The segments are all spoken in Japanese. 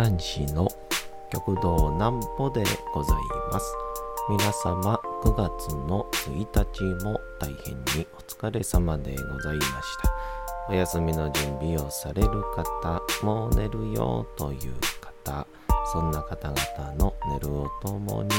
講談師の極道南歩でございます。皆様9月の1日も大変にお疲れ様でございました。お休みの準備をされる方もう寝るよという方そんな方々の寝るをともに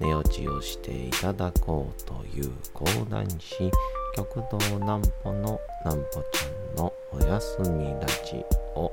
寝落ちをしていただこうという講談師極道南歩の南歩ちゃんのおやすみラジオ。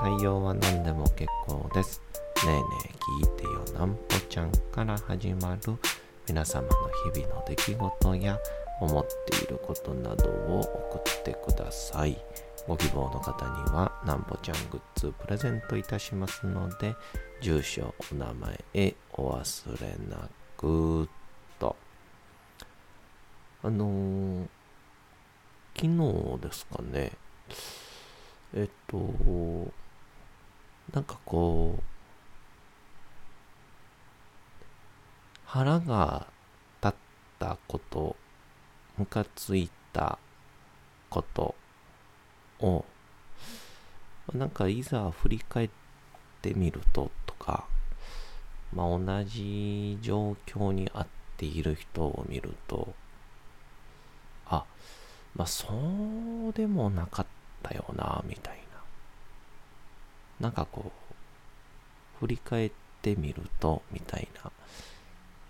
内容は何でも結構です。ねえねえ聞いてよなんぽちゃんから始まる皆様の日々の出来事や思っていることなどを送ってください。ご希望の方にはなんぽちゃんグッズプレゼントいたしますので、住所、お名前へお忘れなくと。あのー昨日ですかね、えっと、なんかこう、腹が立ったこと、ムカついたことを、なんかいざ振り返ってみるととか、まあ、同じ状況にあっている人を見ると、あ、まあそうでもなかったよな、みたいな。なんかこう、振り返ってみると、みたいな、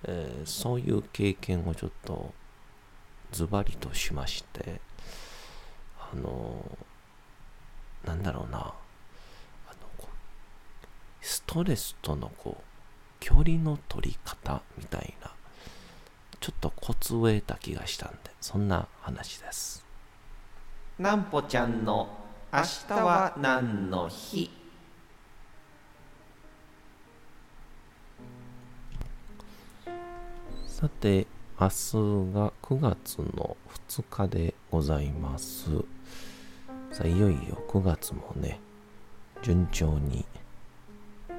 えー、そういう経験をちょっとズバリとしまして、あのー、なんだろうな、あのストレスとのこう、距離の取り方みたいな、ちょっとコツを得た気がしたんで、そんな話です。なんぽちゃんの明日は何の日？さて、明日が9月の2日でございます。さあ、いよいよ9月もね、順調に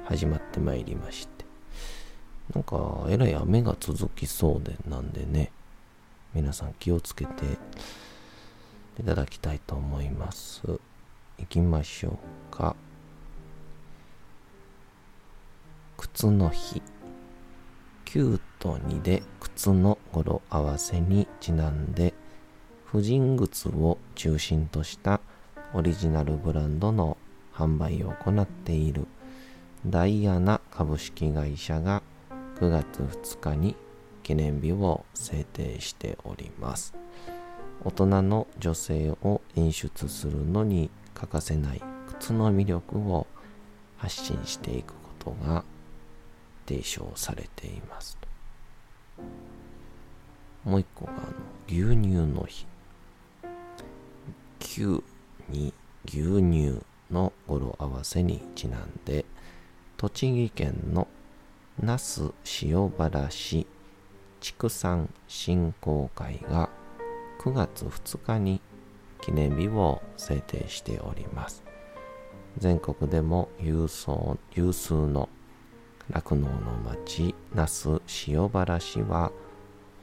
始まってまいりまして、なんか、えらい雨が続きそうで、なんでね、皆さん気をつけていただきたいと思います。行きましょうか。靴の日。9と2で靴の語呂合わせにちなんで、婦人靴を中心としたオリジナルブランドの販売を行っているダイアナ株式会社が9月2日に記念日を制定しております。大人の女性を演出するのに欠かせない靴の魅力を発信していくことが提唱されていますもう一個があの牛乳の日9に牛乳の語呂合わせにちなんで栃木県の那須塩原市畜産振興会が9月2日に記念日を制定しております。全国でも有有数の酪農の町、那須塩原市は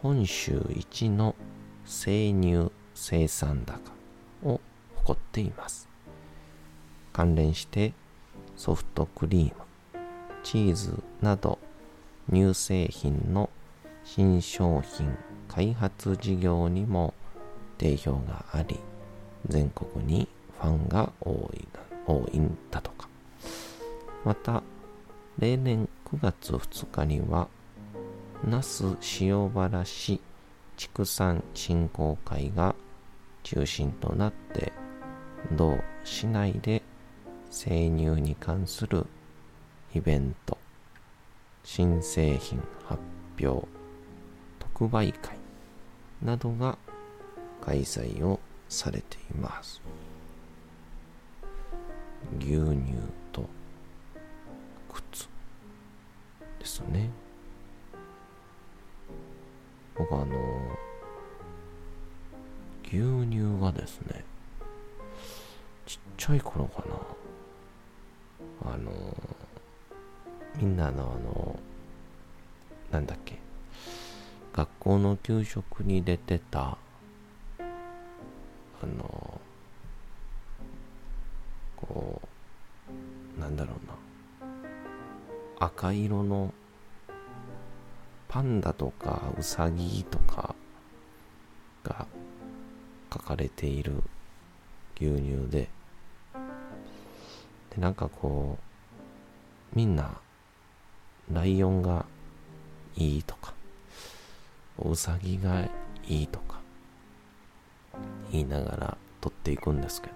本州一の生乳生産高を誇っています。関連してソフトクリーム、チーズなど乳製品の新商品開発事業にも定評があり、全国にファンが多い多いんだとか。また、例年9月2日には、那須塩原市畜産振興会が中心となって、同市内で生乳に関するイベント、新製品発表、特売会などが開催をされています。牛乳ね。僕あの牛乳がですねちっちゃい頃かな。あのみんなのあのなんだっけ学校の給食に出てたあのこうなんだろうな。赤色のパンダとかウサギとかが書かれている牛乳ででなんかこうみんなライオンがいいとかウサギがいいとか言いながら取っていくんですけど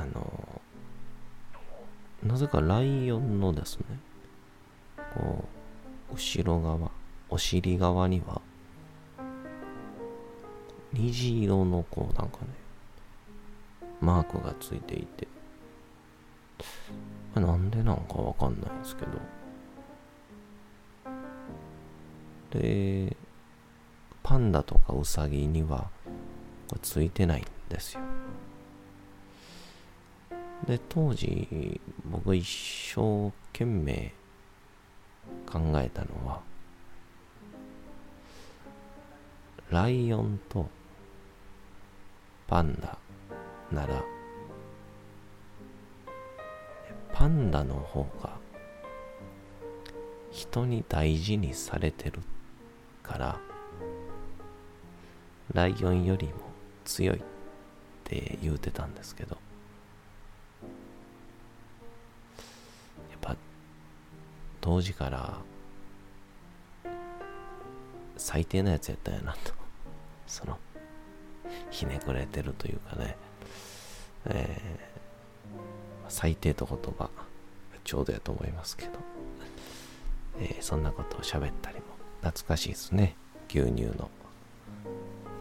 あのなぜかライオンのですねこう後ろ側お尻側には虹色のこうなんかねマークがついていてなんでなんかわかんないんですけど。でパンダとかウサギにはこれついてないんですよ。で当時僕一生懸命考えたのはライオンとパンダならパンダの方が人に大事にされてるからライオンよりも強いって言うてたんですけど当時から最低なやつやったんやなと。そのひねくれてるというかね、えー、最低と言葉ちょうどやと思いますけど、えー、そんなことを喋ったりも懐かしいですね。牛乳の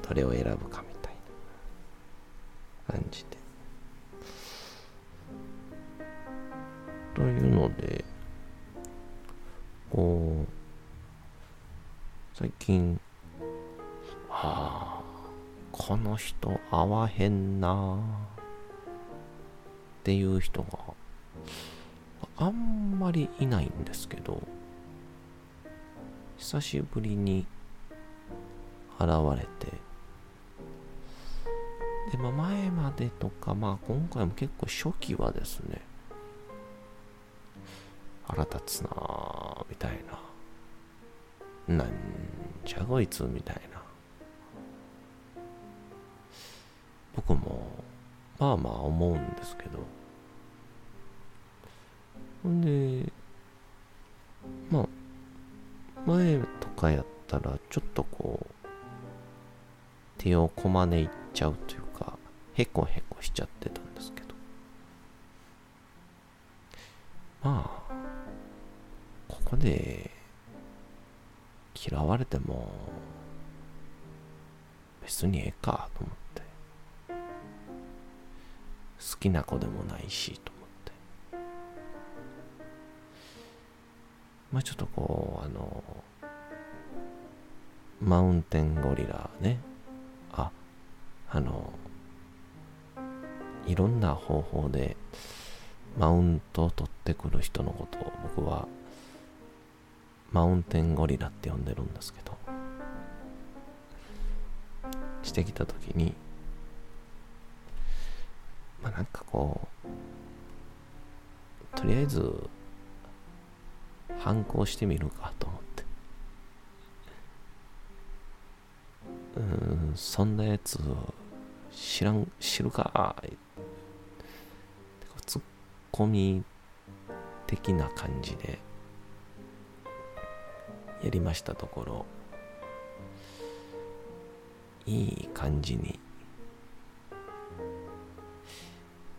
どれを選ぶかみたいな感じで。というのでこう最近ああこの人合わへんなっていう人があんまりいないんですけど久しぶりに現れて。で、まあ、前までとか、まあ、今回も結構初期はですね腹立つなぁみたいな。なんじゃこいつみたいな。僕もまあまあ思うんですけど。ほんでまあ前とかやったらちょっとこう手をこまねいっちゃうというかへこへこしちゃってたんですけど。まあここで嫌われても別にええかと思って。好きな子でもないしと思って。まあちょっとこう、あの、マウンテンゴリラね、あ、あの、いろんな方法でマウントを取ってくる人のことを僕はマウンテンゴリラって呼んでるんですけど、してきたときに、まあなんかこう、とりあえず反抗してみるかと思って。うんそんなやつ知らん知るかツッコミ的な感じで。やりましたところ。いい感じに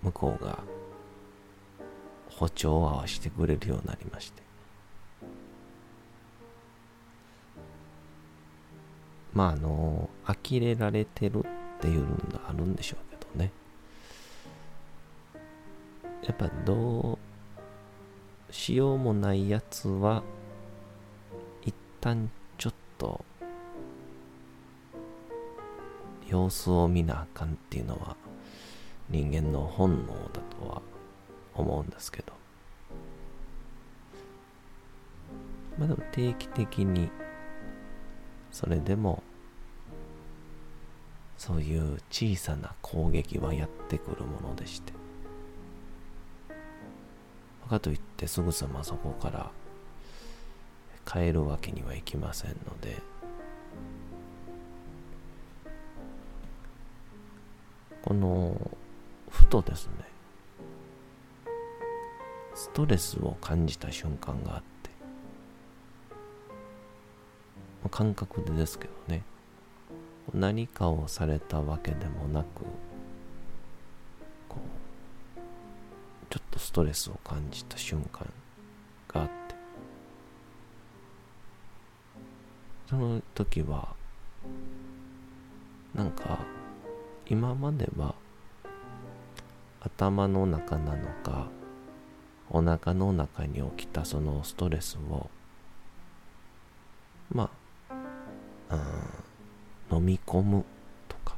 向こうが歩調を合わせてくれるようになりまして。まああの呆れられてるっていうのがあるんでしょうけどね。やっぱどうしようもないやつは旦ちょっと様子を見なあかんっていうのは人間の本能だとは思うんですけど。まあでも定期的にそれでもそういう小さな攻撃はやってくるものでして。かといってすぐさまそこから変えるわけにはいきませんので。このふとですねストレスを感じた瞬間があってまあ感覚でですけどね何かをされたわけでもなくこうちょっとストレスを感じた瞬間があっその時はなんか今までは頭の中なのかお腹の中に起きたそのストレスをまあ、うん、飲み込むとか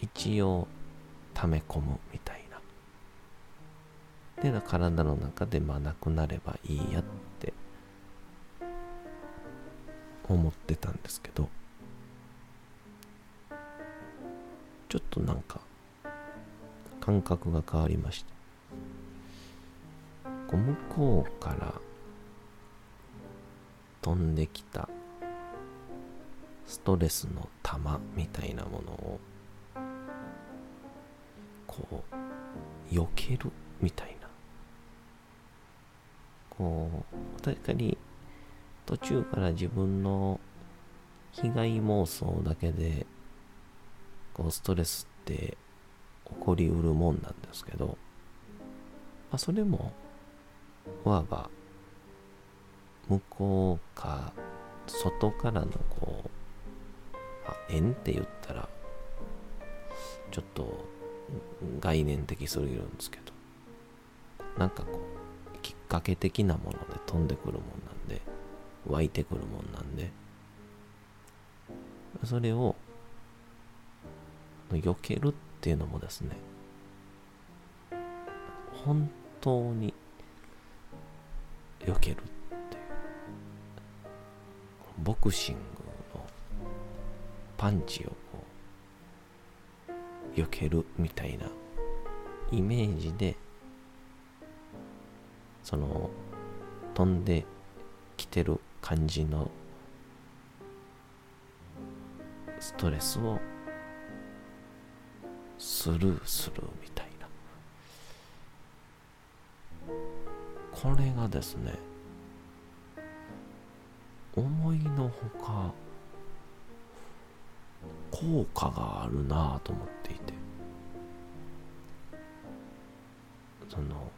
一応溜め込むみたいな。で体の中でまあなくなればいいやって思ってたんですけどちょっとなんか感覚が変わりましたこう向こうから飛んできたストレスの玉みたいなものをこう避けるみたいな。こう確かに途中から自分の被害妄想だけでこうストレスって起こりうるもんなんですけど、まあ、それもいわば向こうか外からのこう、まあ、縁って言ったらちょっと概念的すぎるんですけどなんかこうきっかけ的なもので飛んでくるもんなんで湧いてくるもんなんで。それを避けるっていうのもですね本当に避けるっていう。ボクシングのパンチをこう避けるみたいなイメージでその飛んできてる感じのストレスをスルーするみたいな。これがですね思いのほか効果があるなぁと思っていて。その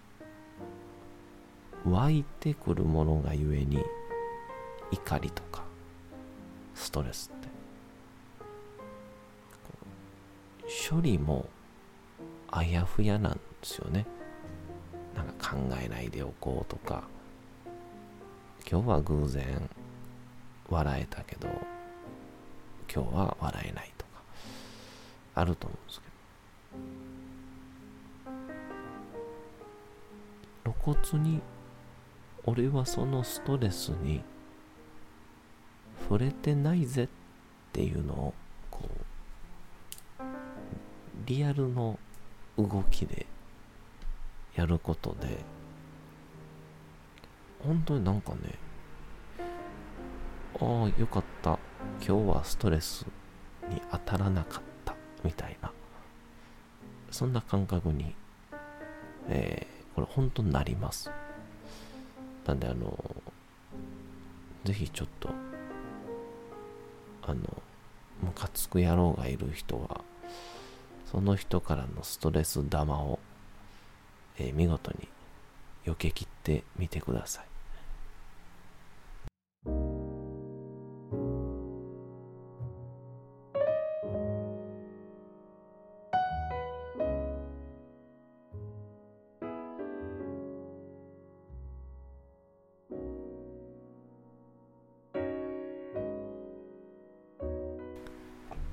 湧いてくるものがゆえに怒りとかストレスって。処理もあやふやなんですよね。なんか考えないでおこうとか。今日は偶然笑えたけど今日は笑えないとか。あると思うんですけど。露骨に俺はそのストレスに触れてないぜっていうのをこうリアルの動きでやることで本当になんかねああよかった。今日はストレスに当たらなかった。みたいな。そんな感覚に、えー、これ本当になります。なんであのぜひちょっとあのムカつく野郎がいる人はその人からのストレス玉を、えー、見事に避けきってみてください。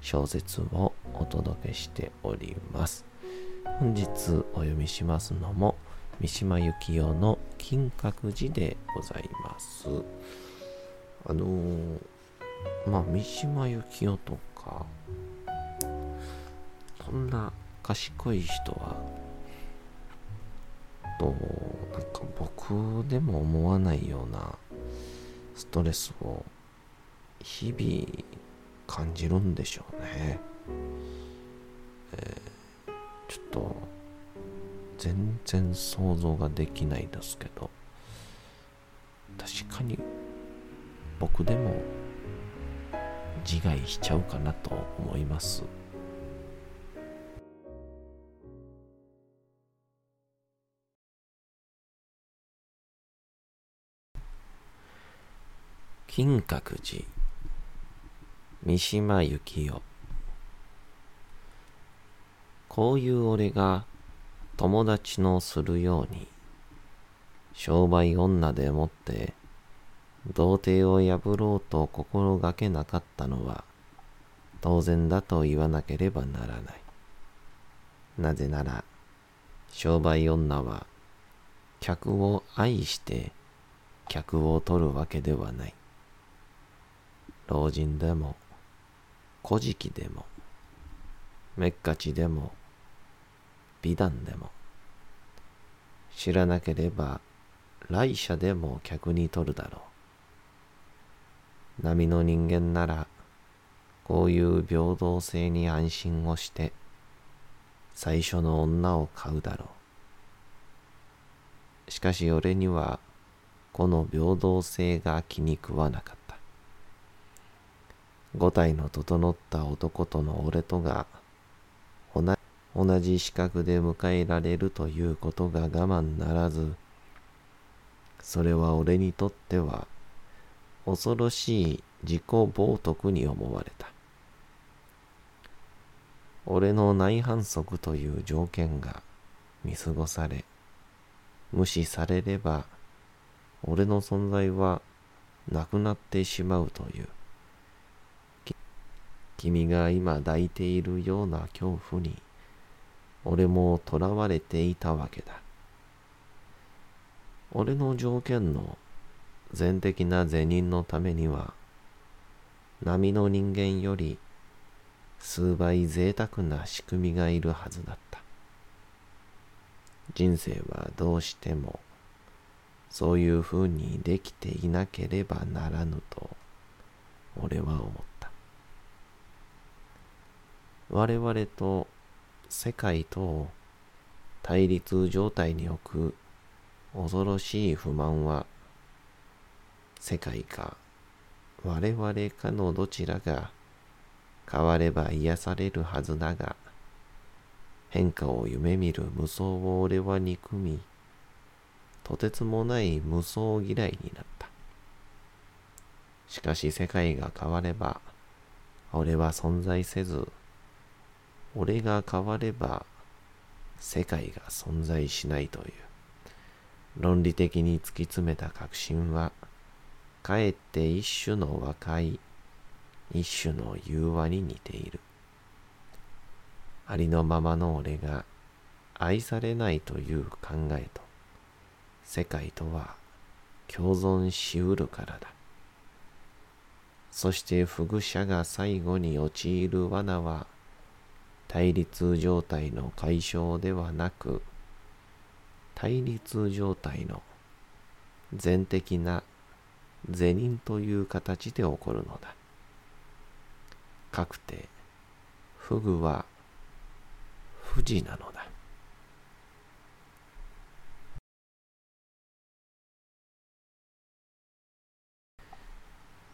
小説をお届けしております。本日お読みしますのも三島由紀夫の金閣寺でございます。あのー、まあ三島由紀夫とかそんな賢い人はとなんか僕でも思わないようなストレスを日々感じるんでしょうね。えー、ちょっと全然想像ができないですけど確かに僕でも自害しちゃうかなと思います。金閣寺三島由紀夫こういう俺が友達のするように商売女でもって童貞を破ろうと心がけなかったのは当然だと言わなければならない。なぜなら商売女は客を愛して客を取るわけではない。老人でも、古事記でも、めっかちでも、美談でも、知らなければ来社でも客に取るだろう。波の人間なら、こういう平等性に安心をして、最初の女を買うだろう。しかし俺には、この平等性が気に食わなかった。五体の整った男との俺とが同じ資格で迎えられるということが我慢ならずそれは俺にとっては恐ろしい自己冒涜に思われた。俺の内反則という条件が見過ごされ無視されれば俺の存在はなくなってしまうという。君が今抱いているような恐怖に、俺も囚われていたわけだ。俺の条件の全的な善人のためには、波の人間より数倍贅沢な仕組みがいるはずだった。人生はどうしてもそういうふうにできていなければならぬと俺は思った。我々と世界と対立状態に置く恐ろしい不満は世界か。我々かのどちらが変われば癒されるはずだが変化を夢見る無双を俺は憎みとてつもない無双嫌いになった。しかし世界が変われば俺は存在せず俺が変われば世界が存在しないという論理的に突き詰めた確信はかえって一種の和解一種の融和に似ている。ありのままの俺が愛されないという考えと世界とは共存しうるからだ。そして不具者が最後に陥る罠は対立状態の解消ではなく対立状態の全的な是認という形で起こるのだ。かくて不具は不治なのだ。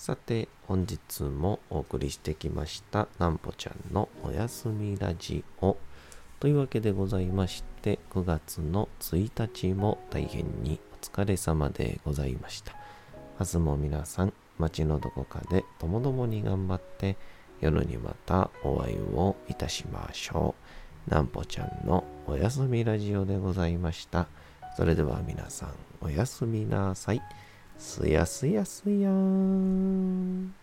さて、本日もお送りしてきました、なんぽちゃんのおやすみラジオ。というわけでございまして、9月の1日も大変にお疲れ様でございました。明日も皆さん、街のどこかでともどもに頑張って、夜にまたお会いをいたしましょう。なんぽちゃんのおやすみラジオでございました。それでは皆さん、おやすみなさい。すやすやすやーん。